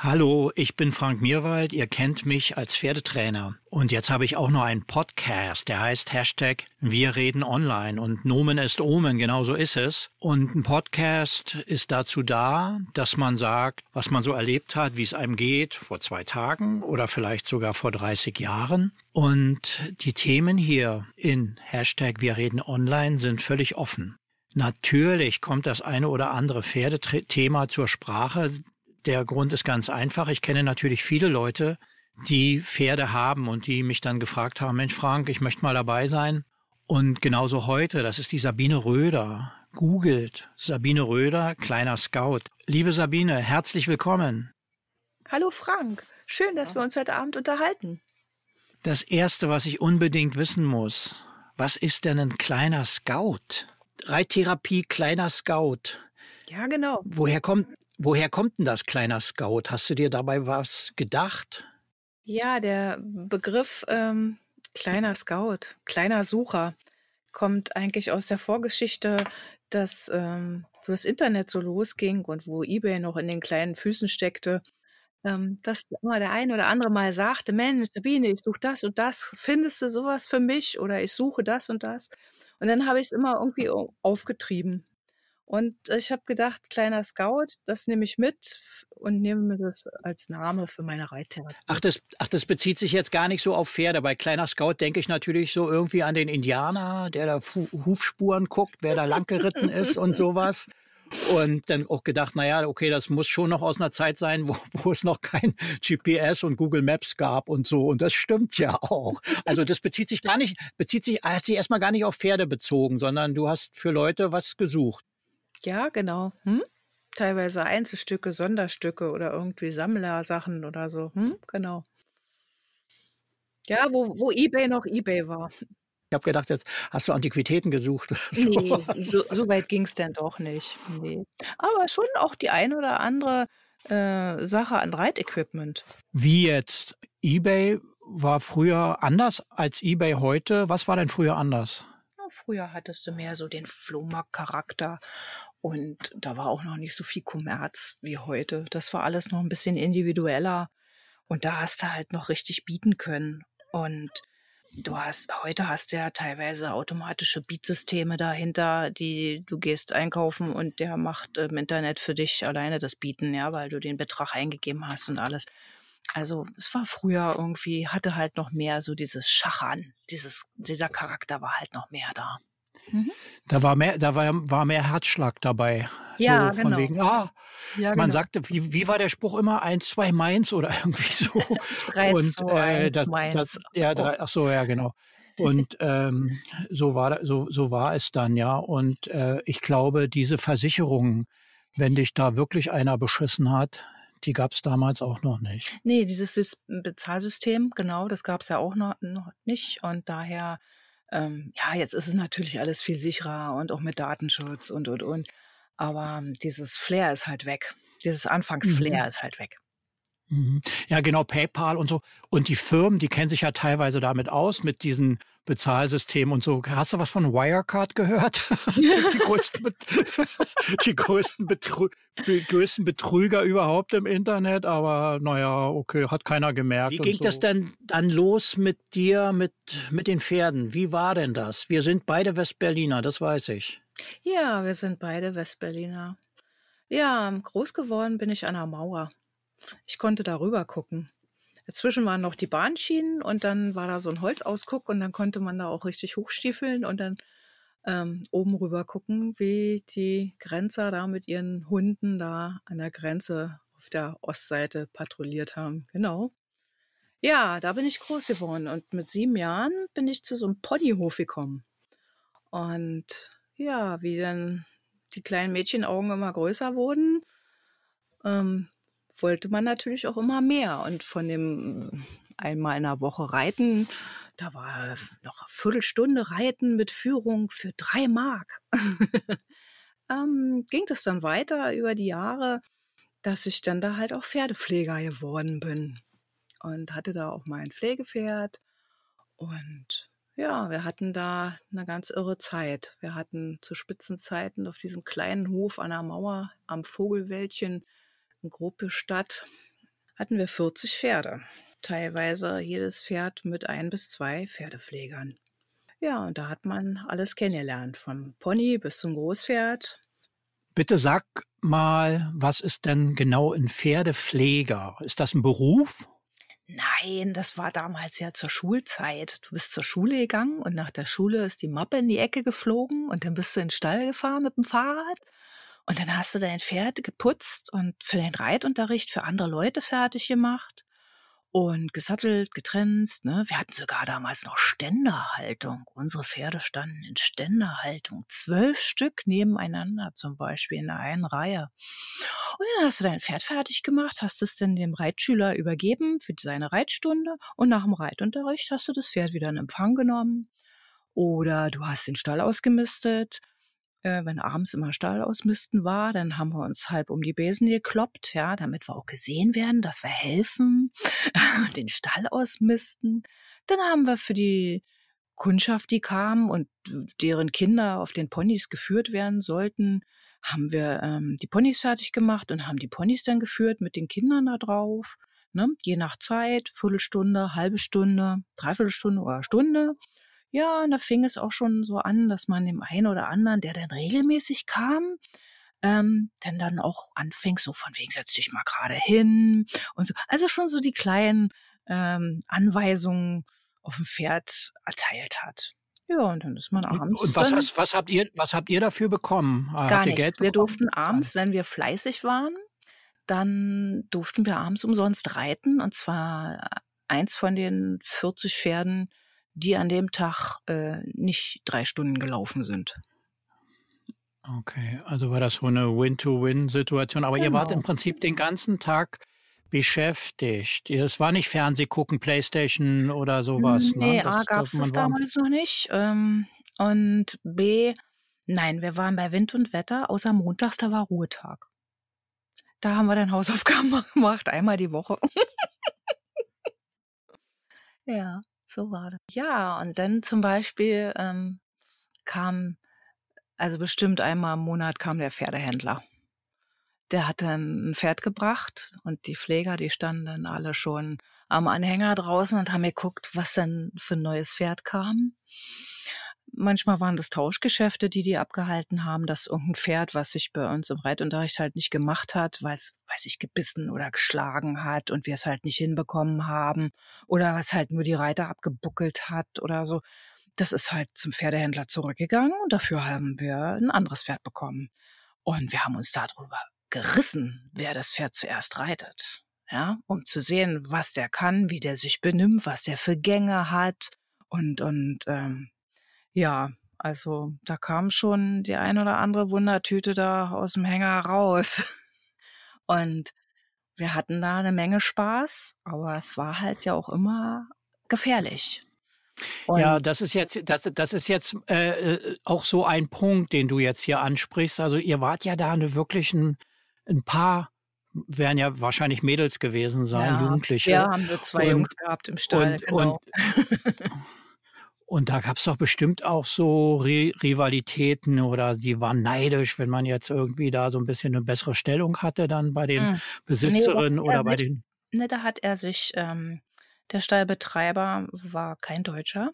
Hallo, ich bin Frank Mirwald. Ihr kennt mich als Pferdetrainer. Und jetzt habe ich auch noch einen Podcast, der heißt Hashtag Wir reden online. Und Nomen ist Omen, genau so ist es. Und ein Podcast ist dazu da, dass man sagt, was man so erlebt hat, wie es einem geht, vor zwei Tagen oder vielleicht sogar vor 30 Jahren. Und die Themen hier in Hashtag Wir reden online sind völlig offen. Natürlich kommt das eine oder andere Pferdethema zur Sprache, der Grund ist ganz einfach. Ich kenne natürlich viele Leute, die Pferde haben und die mich dann gefragt haben, Mensch Frank, ich möchte mal dabei sein. Und genauso heute, das ist die Sabine Röder. Googelt Sabine Röder, kleiner Scout. Liebe Sabine, herzlich willkommen. Hallo Frank, schön, dass wir uns heute Abend unterhalten. Das Erste, was ich unbedingt wissen muss, was ist denn ein kleiner Scout? Reittherapie, kleiner Scout. Ja, genau. Woher kommt, Woher kommt denn das kleiner Scout? Hast du dir dabei was gedacht? Ja, der Begriff ähm, kleiner Scout, kleiner Sucher, kommt eigentlich aus der Vorgeschichte, dass ähm, wo das Internet so losging und wo eBay noch in den kleinen Füßen steckte, ähm, dass immer der eine oder andere mal sagte, Mensch, Sabine, ich suche das und das, findest du sowas für mich oder ich suche das und das. Und dann habe ich es immer irgendwie aufgetrieben. Und ich habe gedacht, kleiner Scout, das nehme ich mit und nehme mir das als Name für meine Reittherapie. Ach das, ach, das bezieht sich jetzt gar nicht so auf Pferde. Bei kleiner Scout denke ich natürlich so irgendwie an den Indianer, der da Hufspuren guckt, wer da lang geritten ist und sowas. Und dann auch gedacht, naja, okay, das muss schon noch aus einer Zeit sein, wo, wo es noch kein GPS und Google Maps gab und so. Und das stimmt ja auch. Also das bezieht sich gar nicht, bezieht sich, hat sich erstmal gar nicht auf Pferde bezogen, sondern du hast für Leute was gesucht. Ja, genau. Hm? Teilweise Einzelstücke, Sonderstücke oder irgendwie Sammlersachen oder so. Hm? Genau. Ja, wo, wo eBay noch eBay war. Ich habe gedacht, jetzt hast du Antiquitäten gesucht. So. Nee, so, so weit ging es denn doch nicht. Nee. Aber schon auch die ein oder andere äh, Sache an Reitequipment. Wie jetzt? eBay war früher anders als eBay heute. Was war denn früher anders? früher hattest du mehr so den Flohmarkt-Charakter und da war auch noch nicht so viel Kommerz wie heute. Das war alles noch ein bisschen individueller. Und da hast du halt noch richtig bieten können. Und du hast, heute hast du ja teilweise automatische Beatsysteme dahinter, die du gehst einkaufen und der macht im Internet für dich alleine das Bieten, ja, weil du den Betrag eingegeben hast und alles. Also es war früher irgendwie, hatte halt noch mehr so dieses Schachern, dieses, dieser Charakter war halt noch mehr da. Mhm. Da war mehr, da war, war mehr Herzschlag dabei. Ja, so von genau. wegen, ah, ja, man genau. sagte, wie, wie war der Spruch immer? Eins, zwei Mainz oder irgendwie so. drei, und, zwei, äh, das, Mainz. Das, ja, drei, ach so, ja, genau. Und ähm, so war so, so war es dann, ja. Und äh, ich glaube, diese Versicherungen, wenn dich da wirklich einer beschissen hat, die gab es damals auch noch nicht. Nee, dieses Bezahlsystem, genau, das gab es ja auch noch, noch nicht. Und daher ähm, ja, jetzt ist es natürlich alles viel sicherer und auch mit Datenschutz und, und, und. Aber dieses Flair ist halt weg. Dieses Anfangsflair mhm. ist halt weg. Mhm. Ja, genau, PayPal und so. Und die Firmen, die kennen sich ja teilweise damit aus, mit diesen Bezahlsystemen und so. Hast du was von Wirecard gehört? die, größten, die größten, Betrü die größten Betrüger überhaupt im Internet, aber naja, okay, hat keiner gemerkt. Wie ging so. das denn dann los mit dir, mit, mit den Pferden? Wie war denn das? Wir sind beide Westberliner, das weiß ich. Ja, wir sind beide Westberliner. Ja, groß geworden bin ich an der Mauer. Ich konnte da rüber gucken. Dazwischen waren noch die Bahnschienen und dann war da so ein Holzausguck und dann konnte man da auch richtig hochstiefeln und dann ähm, oben rüber gucken, wie die Grenzer da mit ihren Hunden da an der Grenze auf der Ostseite patrouilliert haben. Genau. Ja, da bin ich groß geworden und mit sieben Jahren bin ich zu so einem Ponyhof gekommen. Und ja, wie dann die kleinen Mädchenaugen immer größer wurden, ähm, wollte man natürlich auch immer mehr. Und von dem einmal in der Woche reiten, da war noch eine Viertelstunde Reiten mit Führung für drei Mark. ähm, ging das dann weiter über die Jahre, dass ich dann da halt auch Pferdepfleger geworden bin. Und hatte da auch mein Pflegepferd. Und ja, wir hatten da eine ganz irre Zeit. Wir hatten zu Spitzenzeiten auf diesem kleinen Hof an der Mauer am Vogelwäldchen Gruppe Stadt hatten wir 40 Pferde. Teilweise jedes Pferd mit ein bis zwei Pferdepflegern. Ja, und da hat man alles kennengelernt, vom Pony bis zum Großpferd. Bitte sag mal, was ist denn genau ein Pferdepfleger? Ist das ein Beruf? Nein, das war damals ja zur Schulzeit. Du bist zur Schule gegangen und nach der Schule ist die Mappe in die Ecke geflogen und dann bist du in den Stall gefahren mit dem Fahrrad und dann hast du dein Pferd geputzt und für den Reitunterricht für andere Leute fertig gemacht und gesattelt, getrennt. Ne? Wir hatten sogar damals noch Ständerhaltung. Unsere Pferde standen in Ständerhaltung. Zwölf Stück nebeneinander zum Beispiel in einer Reihe. Und dann hast du dein Pferd fertig gemacht, hast es dann dem Reitschüler übergeben für seine Reitstunde und nach dem Reitunterricht hast du das Pferd wieder in Empfang genommen. Oder du hast den Stall ausgemistet äh, wenn abends immer Stall ausmisten war, dann haben wir uns halb um die Besen gekloppt, ja, damit wir auch gesehen werden, dass wir helfen, den Stall ausmisten. Dann haben wir für die Kundschaft, die kam und deren Kinder auf den Ponys geführt werden sollten, haben wir ähm, die Ponys fertig gemacht und haben die Ponys dann geführt mit den Kindern da drauf. Ne? Je nach Zeit, Viertelstunde, halbe Stunde, Dreiviertelstunde oder Stunde. Ja, und da fing es auch schon so an, dass man dem einen oder anderen, der dann regelmäßig kam, ähm, dann dann auch anfing, so von wegen, setz dich mal gerade hin und so. Also schon so die kleinen ähm, Anweisungen auf dem Pferd erteilt hat. Ja, und dann ist man abends. Und was, hast, was, habt, ihr, was habt ihr dafür bekommen? Gar habt nichts. Geld wir durften abends, wenn wir fleißig waren, dann durften wir abends umsonst reiten. Und zwar eins von den 40 Pferden, die an dem Tag äh, nicht drei Stunden gelaufen sind. Okay, also war das so eine Win-to-Win-Situation. Aber genau. ihr wart im genau. Prinzip den ganzen Tag beschäftigt. Es war nicht Fernseh gucken, Playstation oder sowas. Ne? Nee, ne? A gab es das damals noch nicht. Ähm, und B, nein, wir waren bei Wind und Wetter, außer montags, da war Ruhetag. Da haben wir dann Hausaufgaben gemacht, einmal die Woche. ja. So war das. Ja, und dann zum Beispiel ähm, kam, also bestimmt einmal im Monat kam der Pferdehändler. Der hat dann ein Pferd gebracht und die Pfleger, die standen dann alle schon am Anhänger draußen und haben geguckt, was denn für ein neues Pferd kam. Manchmal waren das Tauschgeschäfte, die die abgehalten haben, dass irgendein Pferd, was sich bei uns im Reitunterricht halt nicht gemacht hat, weil es, weiß ich, gebissen oder geschlagen hat und wir es halt nicht hinbekommen haben oder was halt nur die Reiter abgebuckelt hat oder so. Das ist halt zum Pferdehändler zurückgegangen und dafür haben wir ein anderes Pferd bekommen. Und wir haben uns darüber gerissen, wer das Pferd zuerst reitet. Ja, um zu sehen, was der kann, wie der sich benimmt, was der für Gänge hat und, und ähm, ja, also da kam schon die ein oder andere Wundertüte da aus dem Hänger raus. Und wir hatten da eine Menge Spaß, aber es war halt ja auch immer gefährlich. Und ja, das ist jetzt, das, das ist jetzt äh, äh, auch so ein Punkt, den du jetzt hier ansprichst. Also ihr wart ja da eine wirklich ein, paar werden ja wahrscheinlich Mädels gewesen sein, ja, Jugendliche. Ja, haben wir zwei und, Jungs gehabt im Stall. Und, genau. und Und da gab es doch bestimmt auch so Ri Rivalitäten oder die waren neidisch, wenn man jetzt irgendwie da so ein bisschen eine bessere Stellung hatte, dann bei den mhm. Besitzerinnen nee, oder bei nicht, den. Ne, da hat er sich, ähm, der Stallbetreiber war kein Deutscher.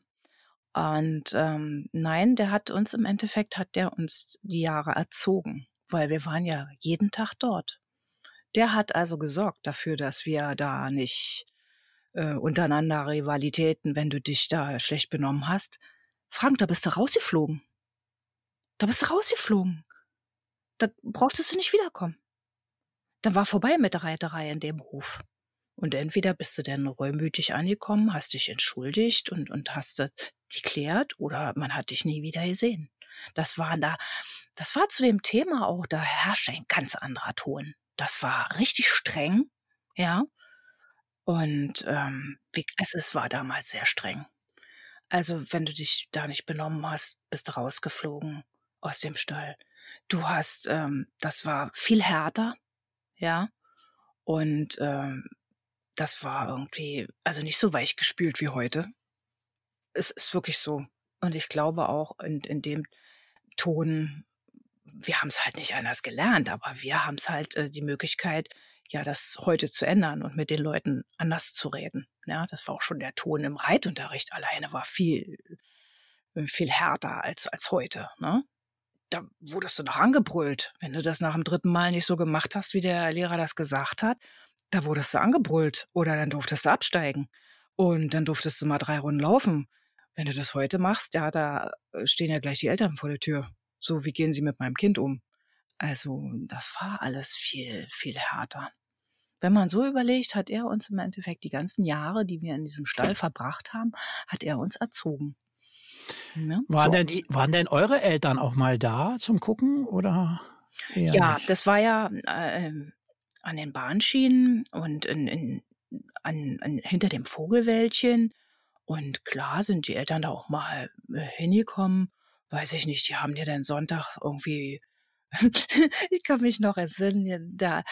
Und ähm, nein, der hat uns im Endeffekt, hat der uns die Jahre erzogen, weil wir waren ja jeden Tag dort. Der hat also gesorgt dafür, dass wir da nicht äh, untereinander Rivalitäten, wenn du dich da schlecht benommen hast. Frank, da bist du rausgeflogen. Da bist du rausgeflogen. Da brauchtest du nicht wiederkommen. Dann war vorbei mit der Reiterei in dem Hof. Und entweder bist du dann reumütig angekommen, hast dich entschuldigt und, und hast das geklärt, oder man hat dich nie wieder gesehen. Das war da, das war zu dem Thema auch, da herrschte ein ganz anderer Ton. Das war richtig streng, ja. Und ähm, wie, es, es war damals sehr streng. Also wenn du dich da nicht benommen hast, bist du rausgeflogen aus dem Stall. Du hast, ähm, das war viel härter, ja. Und ähm, das war irgendwie, also nicht so weich gespült wie heute. Es ist wirklich so. Und ich glaube auch in, in dem Ton, wir haben es halt nicht anders gelernt, aber wir haben es halt äh, die Möglichkeit, ja, das heute zu ändern und mit den Leuten anders zu reden. Ja, das war auch schon der Ton im Reitunterricht alleine war viel, viel härter als, als heute. Ne? Da wurdest du noch angebrüllt. Wenn du das nach dem dritten Mal nicht so gemacht hast, wie der Lehrer das gesagt hat, da wurdest du angebrüllt oder dann durftest du absteigen und dann durftest du mal drei Runden laufen. Wenn du das heute machst, ja, da stehen ja gleich die Eltern vor der Tür. So, wie gehen sie mit meinem Kind um? Also, das war alles viel, viel härter. Wenn man so überlegt, hat er uns im Endeffekt die ganzen Jahre, die wir in diesem Stall verbracht haben, hat er uns erzogen. Ne? Waren, so. denn die, waren denn eure Eltern auch mal da zum Gucken oder? Ja, nicht? das war ja äh, an den Bahnschienen und in, in, an, an, hinter dem Vogelwäldchen. Und klar sind die Eltern da auch mal äh, hingekommen. Weiß ich nicht, die haben dir dann Sonntag irgendwie ich kann mich noch entsinnen, da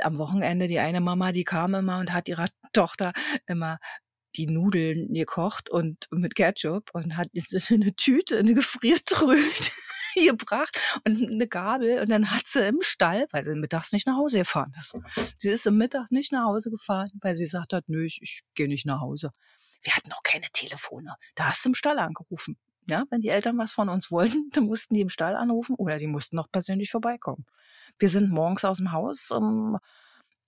am Wochenende die eine Mama, die kam immer und hat ihrer Tochter immer die Nudeln gekocht und mit Ketchup und hat eine Tüte, eine Gefriertröte gebracht und eine Gabel und dann hat sie im Stall, weil sie mittags nicht nach Hause gefahren ist. Sie ist im Mittags nicht nach Hause gefahren, weil sie gesagt hat, nö, ich, ich gehe nicht nach Hause. Wir hatten noch keine Telefone. Da hast du im Stall angerufen. Ja, wenn die Eltern was von uns wollten, dann mussten die im Stall anrufen oder die mussten noch persönlich vorbeikommen. Wir sind morgens aus dem Haus um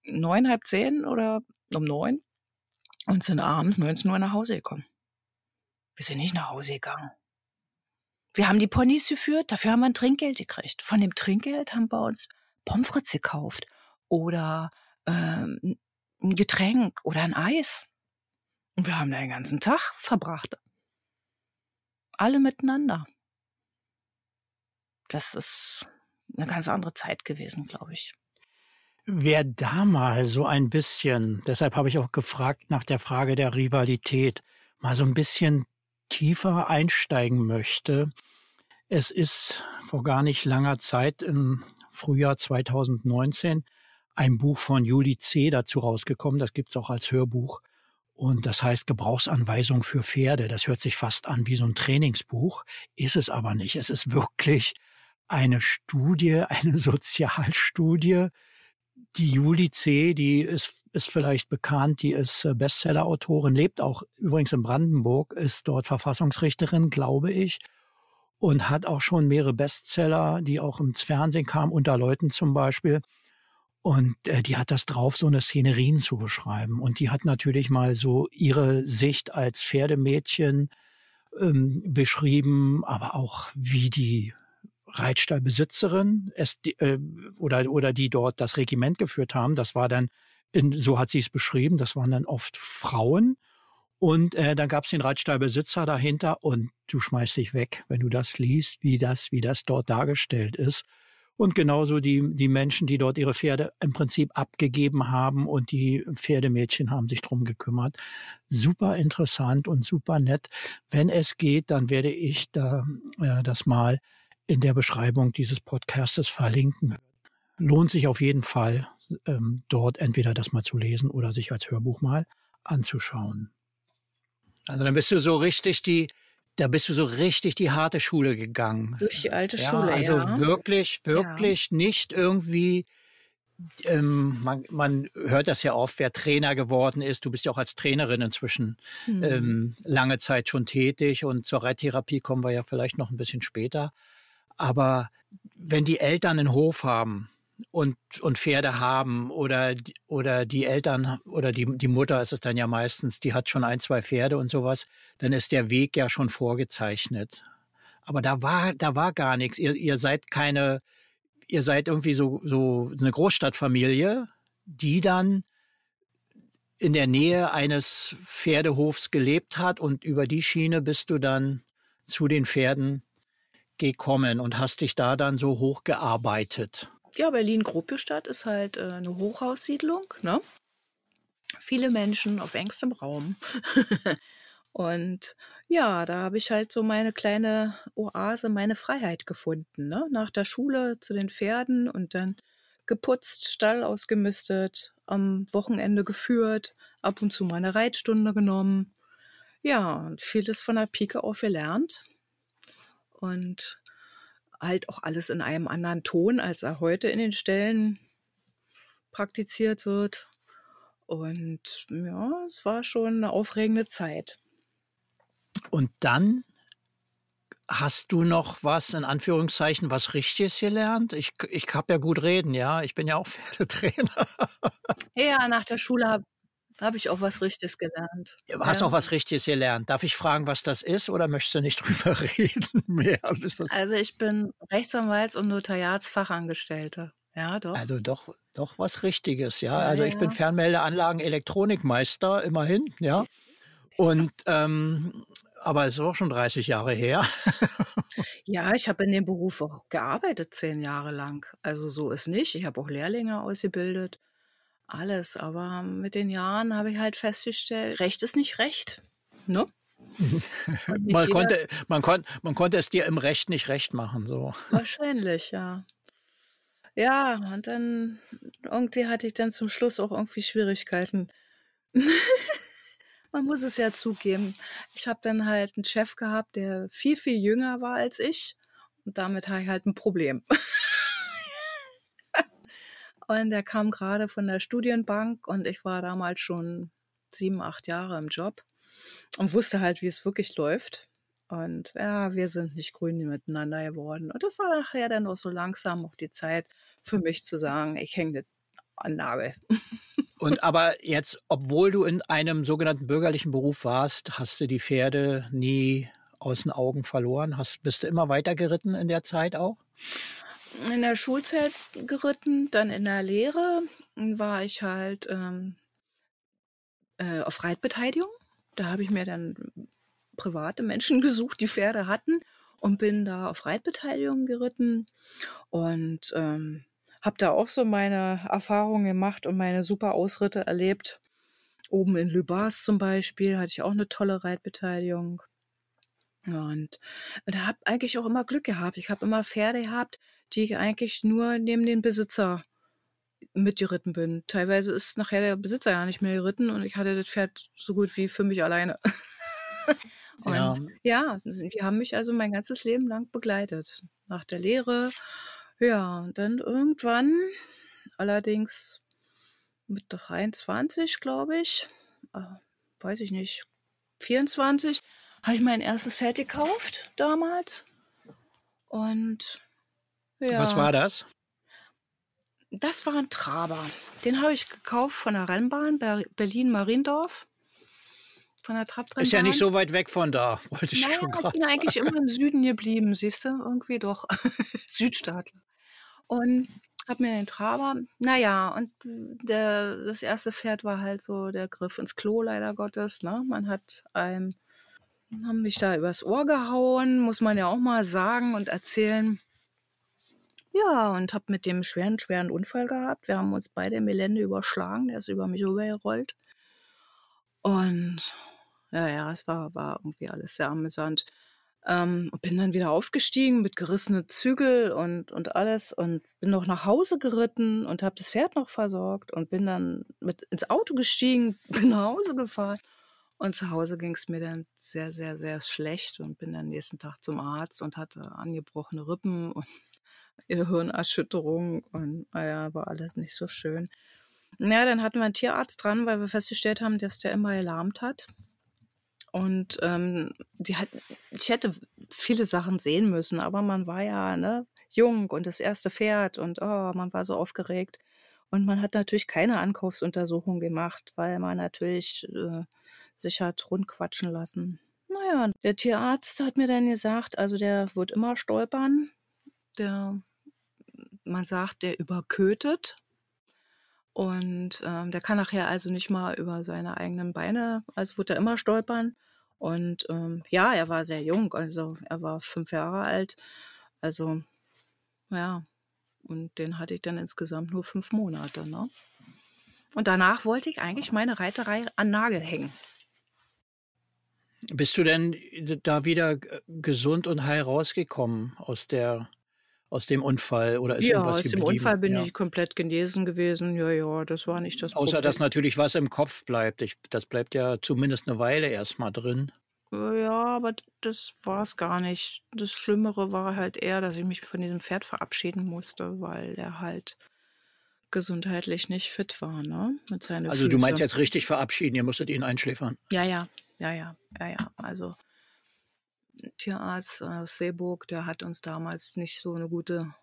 neun, halb zehn oder um neun und sind abends 19 Uhr nach Hause gekommen. Wir sind nicht nach Hause gegangen. Wir haben die Ponys geführt, dafür haben wir ein Trinkgeld gekriegt. Von dem Trinkgeld haben wir uns Pommes frites gekauft oder ähm, ein Getränk oder ein Eis. Und wir haben da den ganzen Tag verbracht. Alle miteinander. Das ist eine ganz andere Zeit gewesen, glaube ich. Wer da mal so ein bisschen, deshalb habe ich auch gefragt nach der Frage der Rivalität, mal so ein bisschen tiefer einsteigen möchte. Es ist vor gar nicht langer Zeit im Frühjahr 2019 ein Buch von Juli C. dazu rausgekommen. Das gibt es auch als Hörbuch. Und das heißt Gebrauchsanweisung für Pferde. Das hört sich fast an wie so ein Trainingsbuch, ist es aber nicht. Es ist wirklich eine Studie, eine Sozialstudie. Die Juli C., die ist, ist vielleicht bekannt, die ist äh, Bestseller-Autorin, lebt auch übrigens in Brandenburg, ist dort Verfassungsrichterin, glaube ich, und hat auch schon mehrere Bestseller, die auch ins Fernsehen kamen, unter Leuten zum Beispiel. Und äh, die hat das drauf, so eine Szenerien zu beschreiben. Und die hat natürlich mal so ihre Sicht als Pferdemädchen ähm, beschrieben, aber auch wie die Reitstallbesitzerin es, äh, oder, oder die dort das Regiment geführt haben. Das war dann, in, so hat sie es beschrieben, das waren dann oft Frauen. Und äh, dann gab es den Reitstallbesitzer dahinter und du schmeißt dich weg, wenn du das liest, wie das, wie das dort dargestellt ist. Und genauso die, die Menschen, die dort ihre Pferde im Prinzip abgegeben haben und die Pferdemädchen haben sich drum gekümmert. Super interessant und super nett. Wenn es geht, dann werde ich da äh, das mal in der Beschreibung dieses Podcastes verlinken. Lohnt sich auf jeden Fall, ähm, dort entweder das mal zu lesen oder sich als Hörbuch mal anzuschauen. Also dann bist du so richtig die, da bist du so richtig die harte Schule gegangen. Durch die alte ja, Schule, also ja. wirklich, wirklich ja. nicht irgendwie ähm, man, man, hört das ja oft, wer Trainer geworden ist. Du bist ja auch als Trainerin inzwischen mhm. ähm, lange Zeit schon tätig und zur Reittherapie kommen wir ja vielleicht noch ein bisschen später. Aber wenn die Eltern einen Hof haben und, und Pferde haben oder, oder die Eltern oder die, die Mutter ist es dann ja meistens, die hat schon ein, zwei Pferde und sowas, dann ist der Weg ja schon vorgezeichnet. Aber da war, da war gar nichts. Ihr, ihr seid keine, ihr seid irgendwie so, so eine Großstadtfamilie, die dann in der Nähe eines Pferdehofs gelebt hat und über die Schiene bist du dann zu den Pferden gekommen und hast dich da dann so hochgearbeitet? Ja, Berlin-Gropiusstadt ist halt äh, eine Hochhaussiedlung, ne? Viele Menschen auf engstem Raum. und ja, da habe ich halt so meine kleine Oase, meine Freiheit gefunden. Ne? Nach der Schule zu den Pferden und dann geputzt, Stall ausgemistet, am Wochenende geführt, ab und zu mal eine Reitstunde genommen. Ja, und vieles von der Pike auf gelernt und halt auch alles in einem anderen Ton, als er heute in den Stellen praktiziert wird. Und ja, es war schon eine aufregende Zeit. Und dann hast du noch was, in Anführungszeichen, was Richtiges gelernt? Ich, ich habe ja gut reden, ja. Ich bin ja auch Pferdetrainer. Ja, nach der Schule habe hab ich auch was Richtiges gelernt. Du hast Ja. auch was Richtiges gelernt. Darf ich fragen, was das ist oder möchtest du nicht drüber reden mehr? Also ich bin Rechtsanwalts- und Notariatsfachangestellte. Ja, doch. also doch, doch was Richtiges, ja. Ja, Also ich bin ja. Fernmeldeanlagen Elektronikmeister, immerhin, ja. Und ähm, aber es ist auch schon 30 Jahre her. Ja, ich habe in dem Beruf auch gearbeitet, zehn Jahre lang. Also so ist nicht. Ich habe auch Lehrlinge ausgebildet. Alles. Aber mit den Jahren habe ich halt festgestellt, Recht ist nicht Recht. Ne? Man konnte, man, kon, man konnte es dir im Recht nicht recht machen. So. Wahrscheinlich, ja. Ja, und dann irgendwie hatte ich dann zum Schluss auch irgendwie Schwierigkeiten. Man muss es ja zugeben. Ich habe dann halt einen Chef gehabt, der viel, viel jünger war als ich. Und damit habe ich halt ein Problem. und der kam gerade von der Studienbank und ich war damals schon sieben, acht Jahre im Job und wusste halt, wie es wirklich läuft. Und ja, wir sind nicht grün miteinander geworden. Und das war nachher dann auch so langsam auch die Zeit für mich zu sagen, ich hänge an Nagel. Und aber jetzt, obwohl du in einem sogenannten bürgerlichen Beruf warst, hast du die Pferde nie aus den Augen verloren? Hast, bist du immer weiter geritten in der Zeit auch? In der Schulzeit geritten, dann in der Lehre war ich halt ähm, äh, auf Reitbeteiligung. Da habe ich mir dann private Menschen gesucht, die Pferde hatten und bin da auf Reitbeteiligung geritten und ähm, habe da auch so meine Erfahrungen gemacht und meine super Ausritte erlebt. Oben in Lübars zum Beispiel hatte ich auch eine tolle Reitbeteiligung. Und da habe eigentlich auch immer Glück gehabt. Ich habe immer Pferde gehabt, die ich eigentlich nur neben den Besitzer mitgeritten bin. Teilweise ist nachher der Besitzer ja nicht mehr geritten und ich hatte das Pferd so gut wie für mich alleine. und Ja. ja, die haben mich also mein ganzes Leben lang begleitet. Nach der Lehre, ja, und dann irgendwann, allerdings mit 23, glaube ich, äh, weiß ich nicht, 24, habe ich mein erstes Pferd gekauft damals. Und ja. Was war das? Das war ein Traber. Den habe ich gekauft von der Rennbahn Ber- Berlin-Mariendorf. Von der Trabrennbahn. Ist ja nicht so weit weg von da, wollte ich Naja, schon ich gerade bin sagen. eigentlich immer im Süden geblieben, siehst du? Irgendwie doch. Südstaatler. Und habe mir den Traber, naja, und der, das erste Pferd war halt so der Griff ins Klo, leider Gottes. Ne? Man hat einem, haben mich da übers Ohr gehauen, muss man ja auch mal sagen und erzählen. Ja, und habe mit dem schweren, schweren Unfall gehabt. Wir haben uns beide im Gelände überschlagen. Der ist über mich rübergerollt. Und ja, ja, es war, war irgendwie alles sehr amüsant. Ähm, und bin dann wieder aufgestiegen mit gerissenen Zügel und, und alles und bin noch nach Hause geritten und habe das Pferd noch versorgt und bin dann mit ins Auto gestiegen, bin nach Hause gefahren. Und zu Hause ging es mir dann sehr, sehr, sehr schlecht und bin dann nächsten Tag zum Arzt und hatte angebrochene Rippen und Hirnerschütterung und naja, war alles nicht so schön. Ja, dann hatten wir einen Tierarzt dran, weil wir festgestellt haben, dass der immer gelahmt hat. Und ähm, die hat, ich hätte viele Sachen sehen müssen, aber man war ja ne, jung und das erste Pferd und oh, man war so aufgeregt. Und man hat natürlich keine Ankaufsuntersuchung gemacht, weil man natürlich äh, sich hat rundquatschen lassen. Naja, der Tierarzt hat mir dann gesagt, also der wird immer stolpern. Der, man sagt, der überkötet. Und ähm, der kann nachher also nicht mal über seine eigenen Beine, also wird er immer stolpern. Und ähm, ja, er war sehr jung, also er war fünf Jahre alt. Also ja, und den hatte ich dann insgesamt nur fünf Monate. Ne? Und danach wollte ich eigentlich meine Reiterei an Nagel hängen. Bist du denn da wieder äh, gesund und heil rausgekommen aus der aus dem Unfall oder ist ja, irgendwas aus dem geblieben? Unfall bin ja. ich komplett genesen gewesen. Ja, ja, das war nicht das Außer dass Problem. natürlich was im Kopf bleibt. Ich, das bleibt ja zumindest eine Weile erstmal drin. Ja, aber das war es gar nicht. Das Schlimmere war halt eher, dass ich mich von diesem Pferd verabschieden musste, weil er halt gesundheitlich nicht fit war, ne? Also du meinst jetzt richtig verabschieden, ihr musstet ihn einschläfern. Ja, ja, ja, ja, ja, ja. Also Tierarzt aus Seeburg, der hat uns damals nicht so eine gute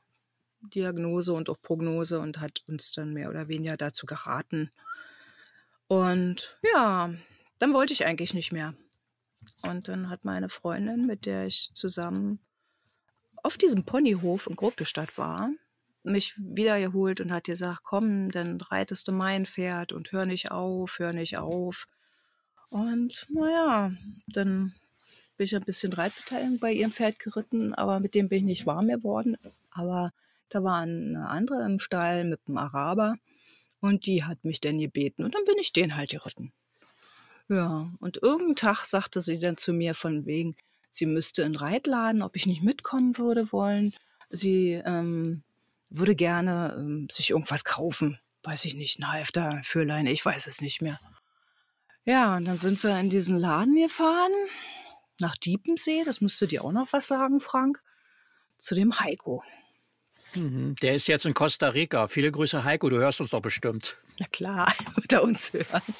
Diagnose und auch Prognose und hat uns dann mehr oder weniger dazu geraten. Und ja, dann wollte ich eigentlich nicht mehr. Und dann hat meine Freundin, mit der ich zusammen auf diesem Ponyhof in Gruppestadt war, mich wiedergeholt und hat gesagt, komm, dann reitest du mein Pferd und hör nicht auf, hör nicht auf. Und naja, dann bin ich ein bisschen Reitbeteiligung bei ihrem Pferd geritten, aber mit dem bin ich nicht warm geworden. Aber da war eine andere im Stall mit einem Araber und die hat mich dann gebeten und dann bin ich den halt geritten. Ja, und irgendeinen Tag sagte sie dann zu mir von wegen, sie müsste in Reitladen, ob ich nicht mitkommen würde wollen. Sie ähm, würde gerne ähm, sich irgendwas kaufen. Weiß ich nicht, ein Halfter, Fürlein, ich weiß es nicht mehr. Ja, und dann sind wir in diesen Laden gefahren, nach Diepensee, das müsste dir auch noch was sagen, Frank, zu dem Heiko. Mhm, der ist jetzt in Costa Rica. Viele Grüße, Heiko, du hörst uns doch bestimmt. Na klar, wird er uns hören.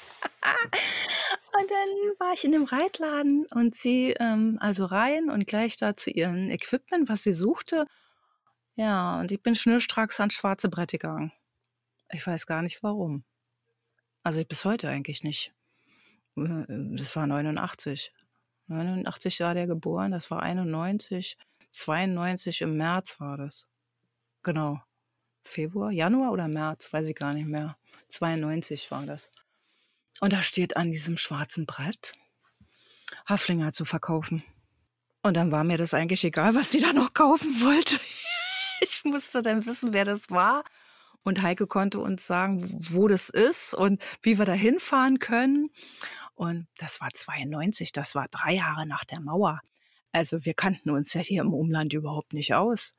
Und dann war ich in dem Reitladen und sie ähm, also rein und gleich da zu ihrem Equipment, was sie suchte. Ja, und ich bin schnurstracks ans schwarze Brett gegangen. Ich weiß gar nicht warum. Also bis heute eigentlich nicht. Äh, das war 89. 89 war der geboren, das war 91. 92 im März war das. Genau. Februar, Januar oder März, weiß ich gar nicht mehr. 92 war das. Und da steht an diesem schwarzen Brett Haflinger zu verkaufen. Und dann war mir das eigentlich egal, was sie da noch kaufen wollte. Ich musste dann wissen, wer das war. Und Heike konnte uns sagen, wo das ist und wie wir da hinfahren können. Und das war 92, das war drei Jahre nach der Mauer. Also wir kannten uns ja hier im Umland überhaupt nicht aus.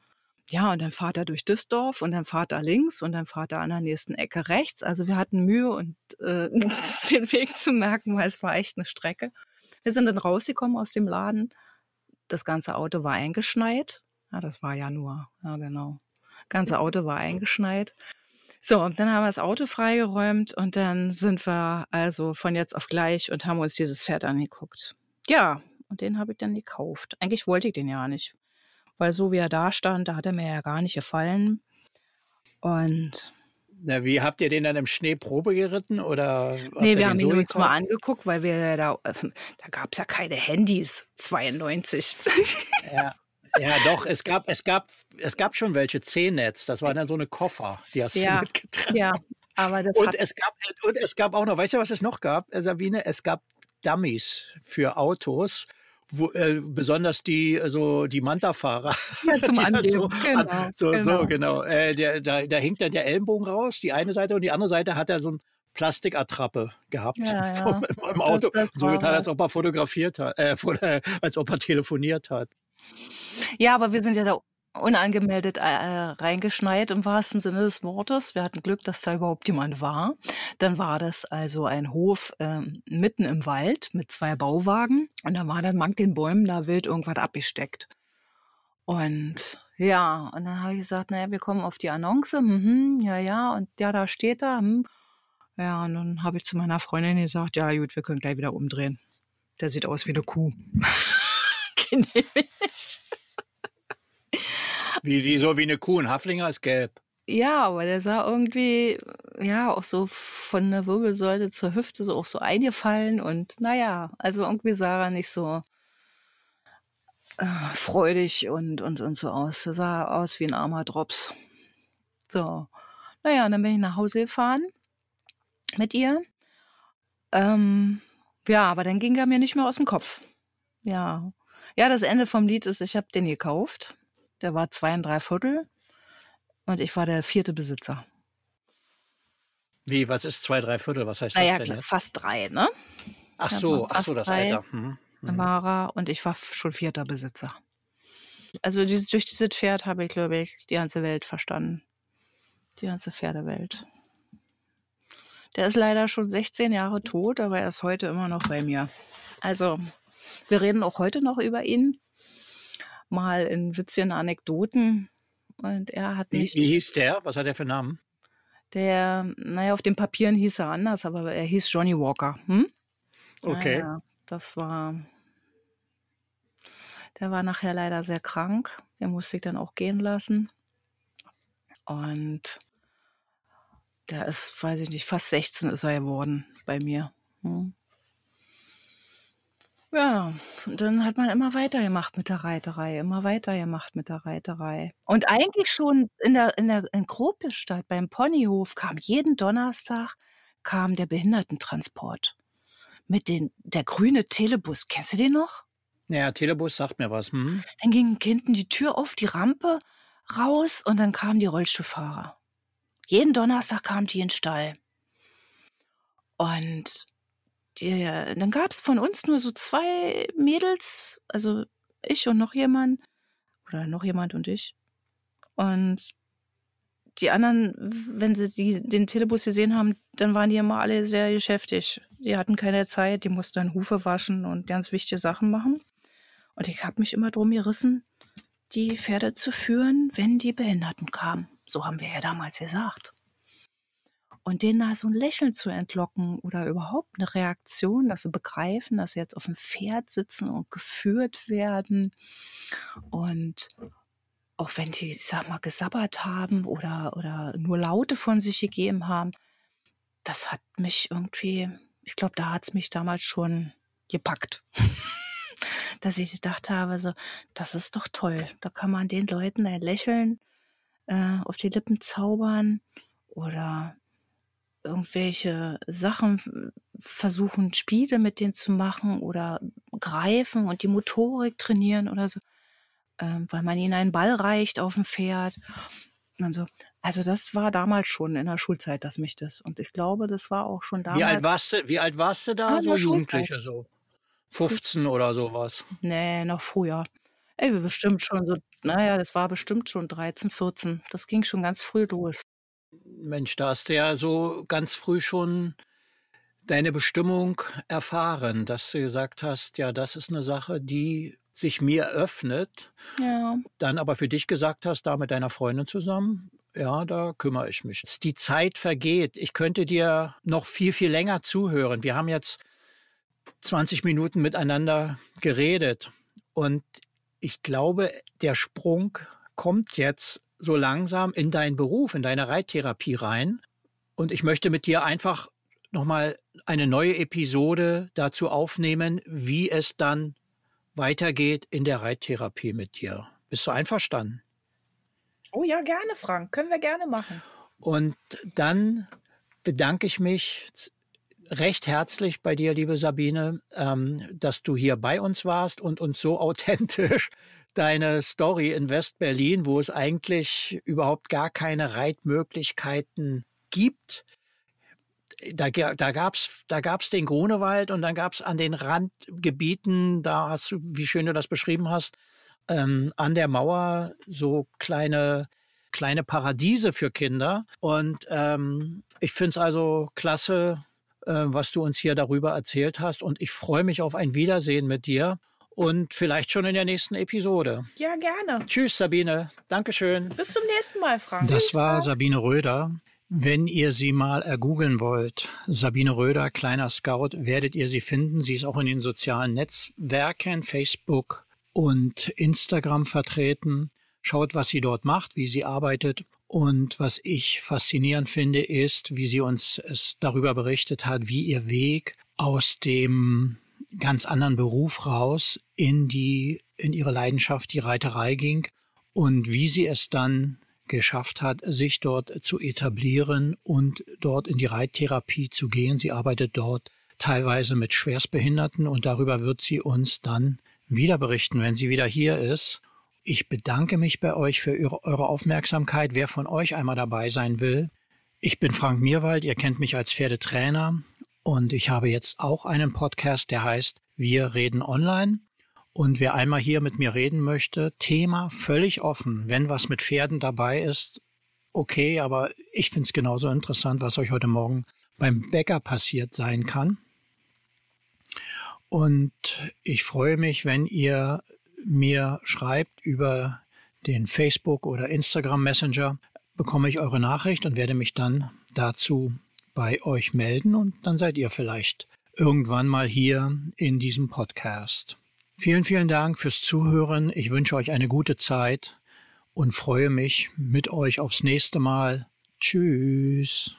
Ja, und dann fahrt er durch das Dorf und dann fahrt er links und dann fahrt er an der nächsten Ecke rechts. Also wir hatten Mühe und äh, den Weg zu merken, weil es war echt eine Strecke. Wir sind dann rausgekommen aus dem Laden. Das ganze Auto war eingeschneit. Ja, das war Januar. Ja, genau. Das ganze Auto war eingeschneit. So, und dann haben wir das Auto freigeräumt und dann sind wir also von jetzt auf gleich und haben uns dieses Pferd angeguckt. Ja, und den habe ich dann gekauft. Eigentlich wollte ich den ja nicht weil so wie er da stand, da hat er mir ja gar nicht gefallen. Und na, wie habt ihr den dann im Schnee Probe geritten oder? Nee, wir haben ihn so uns mal angeguckt, weil wir da, da gab es ja keine Handys, 92. Ja. Ja, doch, es gab, es gab, es gab schon welche C-Netz, das waren dann so eine Koffer, die hast ja, du mitgetragen. Ja, aber das und es gab und es gab auch noch, weißt du, was es noch gab, Sabine? Es gab Dummies für Autos wo, äh, besonders die so die Manta-Fahrer. Ja, zum Angeben. So, genau, so, genau. so, genau. Äh, der, da, da hinkt dann der Ellenbogen raus, die eine Seite und die andere Seite hat er so ein Plastikattrappe gehabt ja, ja. Vom, im Auto. Das, das so getan, als ob er fotografiert hat, äh, als ob er telefoniert hat. Ja, aber wir sind ja da unangemeldet äh, reingeschneit im wahrsten Sinne des Wortes. Wir hatten Glück, dass da überhaupt jemand war. Dann war das also ein Hof äh, mitten im Wald mit zwei Bauwagen und da war dann mank den Bäumen da wild irgendwas abgesteckt. Und ja, und dann habe ich gesagt, naja, wir kommen auf die Annonce. Mhm, ja, ja, und ja, da steht da. Hm. Ja, und dann habe ich zu meiner Freundin gesagt, ja gut, wir können gleich wieder umdrehen. Der sieht aus wie eine Kuh. Nehme ich. Wie, wie so wie eine Kuh. Ein Haflinger ist gelb. Ja, aber der sah irgendwie, ja, auch so von der Wirbelsäule zur Hüfte so auch so eingefallen und naja, also irgendwie sah er nicht so äh, freudig und, und, und so aus. Er sah aus wie ein armer Drops. So, naja, und dann bin ich nach Hause gefahren mit ihr. Ähm, ja, aber dann ging er mir nicht mehr aus dem Kopf. Ja. Ja, das Ende vom Lied ist, ich habe den gekauft. Der war zwei und drei Viertel und ich war der vierte Besitzer. Wie, was ist zwei, drei Viertel? Was heißt naja, das denn? Jetzt? Fast drei, ne? Ach so, ach so, das Alter. Mhm. mhm. War er und ich war schon vierter Besitzer. Also dieses, durch dieses Pferd habe ich, glaube ich, die ganze Welt verstanden. Die ganze Pferdewelt. Der ist leider schon 16 Jahre tot, aber er ist heute immer noch bei mir. Also, wir reden auch heute noch über ihn mal in witzigen Anekdoten. Und er hat mich. Wie, wie hieß der? Was hat er für einen Namen? Der, naja, auf den Papieren hieß er anders, aber er hieß Johnny Walker. Hm? Okay. Naja, das war. Der war nachher leider sehr krank. Der musste ich dann auch gehen lassen. Und der ist, weiß ich nicht, fast 16 ist er geworden bei mir. Hm. Ja, und dann hat man immer weitergemacht mit der Reiterei, immer weitergemacht mit der Reiterei. Und eigentlich schon in der, in der in Kropistadt beim Ponyhof kam jeden Donnerstag kam der Behindertentransport mit den der grüne Telebus. Kennst du den noch? Ja, Telebus sagt mir was. Hm? Dann ging hinten die Tür auf, die Rampe raus und dann kamen die Rollstuhlfahrer. Jeden Donnerstag kamen die in den Stall. Und die, dann gab es von uns nur so zwei Mädels, also ich und noch jemand, oder noch jemand und ich. Und die anderen, wenn sie die, den Telebus gesehen haben, dann waren die immer alle sehr geschäftig. Die hatten keine Zeit, die mussten dann Hufe waschen und ganz wichtige Sachen machen. Und ich habe mich immer drum gerissen, die Pferde zu führen, wenn die Behinderten kamen. So haben wir ja damals gesagt. Und denen da so ein Lächeln zu entlocken oder überhaupt eine Reaktion, dass sie begreifen, dass sie jetzt auf dem Pferd sitzen und geführt werden. Und auch wenn die, ich sag mal, gesabbert haben oder, oder nur Laute von sich gegeben haben, das hat mich irgendwie, ich glaube, da hat es mich damals schon gepackt. dass ich gedacht habe, so, das ist doch toll. Da kann man den Leuten ein Lächeln äh, auf die Lippen zaubern oder irgendwelche Sachen versuchen, Spiele mit denen zu machen oder greifen und die Motorik trainieren oder so, ähm, weil man ihnen einen Ball reicht auf dem Pferd. Und so. Also das war damals schon in der Schulzeit, dass mich das. Und ich glaube, das war auch schon damals. Wie alt warst du, wie alt warst du da? Ah, so Jugendliche so. 15 oder sowas. Nee, noch früher. Ey, bestimmt schon so, naja, das war bestimmt schon 13, 14. Das ging schon ganz früh los. Mensch, da hast du ja so ganz früh schon deine Bestimmung erfahren, dass du gesagt hast, ja, das ist eine Sache, die sich mir öffnet. Ja. Dann aber für dich gesagt hast, da mit deiner Freundin zusammen, ja, da kümmere ich mich. Die Zeit vergeht. Ich könnte dir noch viel, viel länger zuhören. Wir haben jetzt 20 Minuten miteinander geredet und ich glaube, der Sprung kommt jetzt so langsam in deinen Beruf, in deine Reittherapie rein. Und ich möchte mit dir einfach nochmal eine neue Episode dazu aufnehmen, wie es dann weitergeht in der Reittherapie mit dir. Bist du einverstanden? Oh ja, gerne, Frank. Können wir gerne machen. Und dann bedanke ich mich recht herzlich bei dir, liebe Sabine, ähm, dass du hier bei uns warst und uns so authentisch deine Story in West-Berlin, wo es eigentlich überhaupt gar keine Reitmöglichkeiten gibt. Da, da gab es da gab's den Grunewald und dann gab es an den Randgebieten, da hast du, wie schön du das beschrieben hast, ähm, an der Mauer so kleine kleine Paradiese für Kinder. Und ähm, ich finde es also klasse, äh, was du uns hier darüber erzählt hast. Und ich freue mich auf ein Wiedersehen mit dir und vielleicht schon in der nächsten Episode. Ja, gerne. Tschüss, Sabine. Dankeschön. Bis zum nächsten Mal, Frank. Das war Sabine Röder. Wenn ihr sie mal ergoogeln wollt, Sabine Röder, kleiner Scout, werdet ihr sie finden. Sie ist auch in den sozialen Netzwerken, Facebook und Instagram vertreten. Schaut, was sie dort macht, wie sie arbeitet. Und was ich faszinierend finde, ist, wie sie uns es darüber berichtet hat, wie ihr Weg aus dem ganz anderen Beruf raus in die, in ihre Leidenschaft, die Reiterei ging und wie sie es dann geschafft hat, sich dort zu etablieren und dort in die Reittherapie zu gehen. Sie arbeitet dort teilweise mit Schwerstbehinderten und darüber wird sie uns dann wieder berichten, wenn sie wieder hier ist. Ich bedanke mich bei euch für eure Aufmerksamkeit. Wer von euch einmal dabei sein will, ich bin Frank Mierwald, ihr kennt mich als Pferdetrainer und ich habe jetzt auch einen Podcast, der heißt Wir reden online. Und wer einmal hier mit mir reden möchte, Thema völlig offen. Wenn was mit Pferden dabei ist, okay, aber ich finde es genauso interessant, was euch heute Morgen beim Bäcker passiert sein kann. Und ich freue mich, wenn ihr mir schreibt über den Facebook oder Instagram Messenger bekomme ich eure Nachricht und werde mich dann dazu bei euch melden und dann seid ihr vielleicht irgendwann mal hier in diesem Podcast. Vielen, vielen Dank fürs Zuhören. Ich wünsche euch eine gute Zeit und freue mich mit euch aufs nächste Mal. Tschüss.